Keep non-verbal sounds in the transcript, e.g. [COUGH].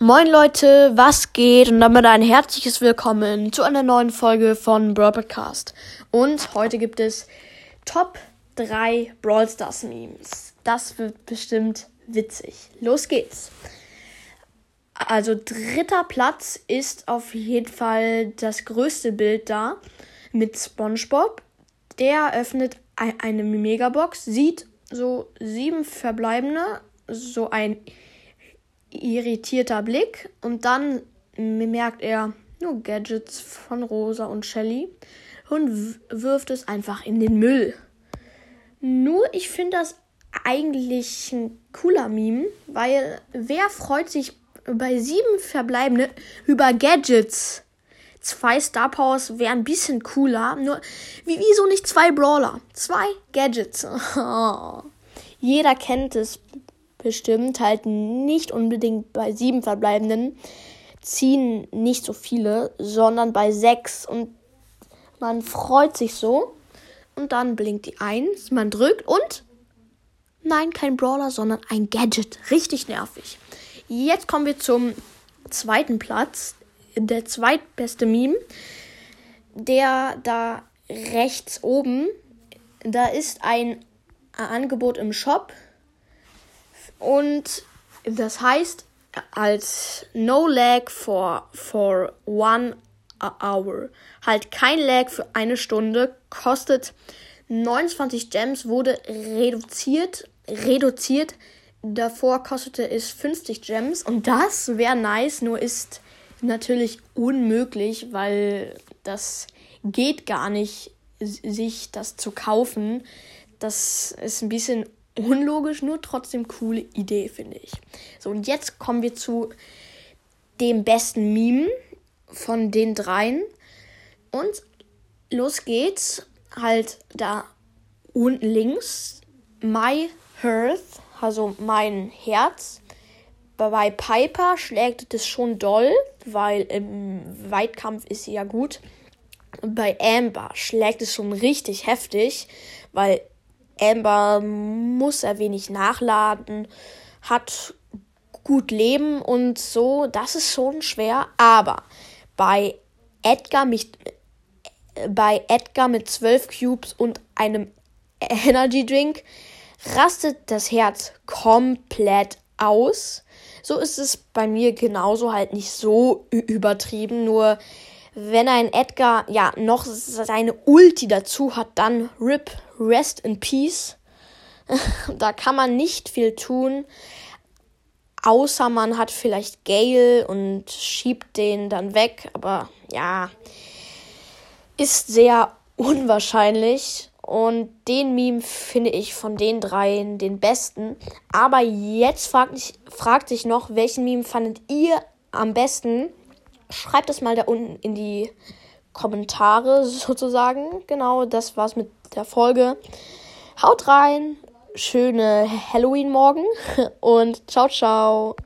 Moin Leute, was geht? Und damit ein herzliches Willkommen zu einer neuen Folge von Brawl Podcast. Und heute gibt es Top 3 Brawl Stars Memes. Das wird bestimmt witzig. Los geht's. Also dritter Platz ist auf jeden Fall das größte Bild da mit SpongeBob. Der öffnet eine Megabox, sieht so sieben verbleibende, so ein irritierter Blick und dann merkt er nur Gadgets von Rosa und Shelly und wirft es einfach in den Müll. Nur ich finde das eigentlich ein cooler Meme, weil wer freut sich bei sieben Verbleibende über Gadgets? Zwei Star Powers wären ein bisschen cooler. Nur, wie, wieso nicht zwei Brawler? Zwei Gadgets. [LAUGHS] Jeder kennt es bestimmt, halt nicht unbedingt bei sieben verbleibenden, ziehen nicht so viele, sondern bei sechs. Und man freut sich so. Und dann blinkt die eins, man drückt und nein, kein Brawler, sondern ein Gadget. Richtig nervig. Jetzt kommen wir zum zweiten Platz. Der zweitbeste Meme. Der da rechts oben, da ist ein Angebot im Shop und das heißt, als No Lag for, for one hour. Halt kein Lag für eine Stunde. Kostet 29 Gems, wurde reduziert. Reduziert. Davor kostete es 50 Gems. Und das wäre nice, nur ist natürlich unmöglich, weil das geht gar nicht, sich das zu kaufen. Das ist ein bisschen unlogisch, nur trotzdem coole Idee, finde ich. So, und jetzt kommen wir zu dem besten Meme von den dreien. Und los geht's. Halt da unten links. My Hearth, also mein Herz. Bei Piper schlägt es schon doll, weil im Weitkampf ist sie ja gut. Bei Amber schlägt es schon richtig heftig, weil Amber muss er wenig nachladen, hat gut leben und so. Das ist schon schwer. Aber bei Edgar mit, bei Edgar mit 12 Cubes und einem Energy Drink rastet das Herz komplett aus. So ist es bei mir genauso halt nicht so übertrieben. Nur wenn ein Edgar ja noch seine Ulti dazu hat, dann RIP, Rest in Peace. [LAUGHS] da kann man nicht viel tun, außer man hat vielleicht Gale und schiebt den dann weg. Aber ja, ist sehr unwahrscheinlich. Und den Meme finde ich von den dreien den besten. Aber jetzt fragt, fragt sich noch, welchen Meme fandet ihr am besten? Schreibt es mal da unten in die Kommentare [LAUGHS] sozusagen. Genau, das war's mit der Folge. Haut rein, schöne Halloween-Morgen [LAUGHS] und ciao, ciao.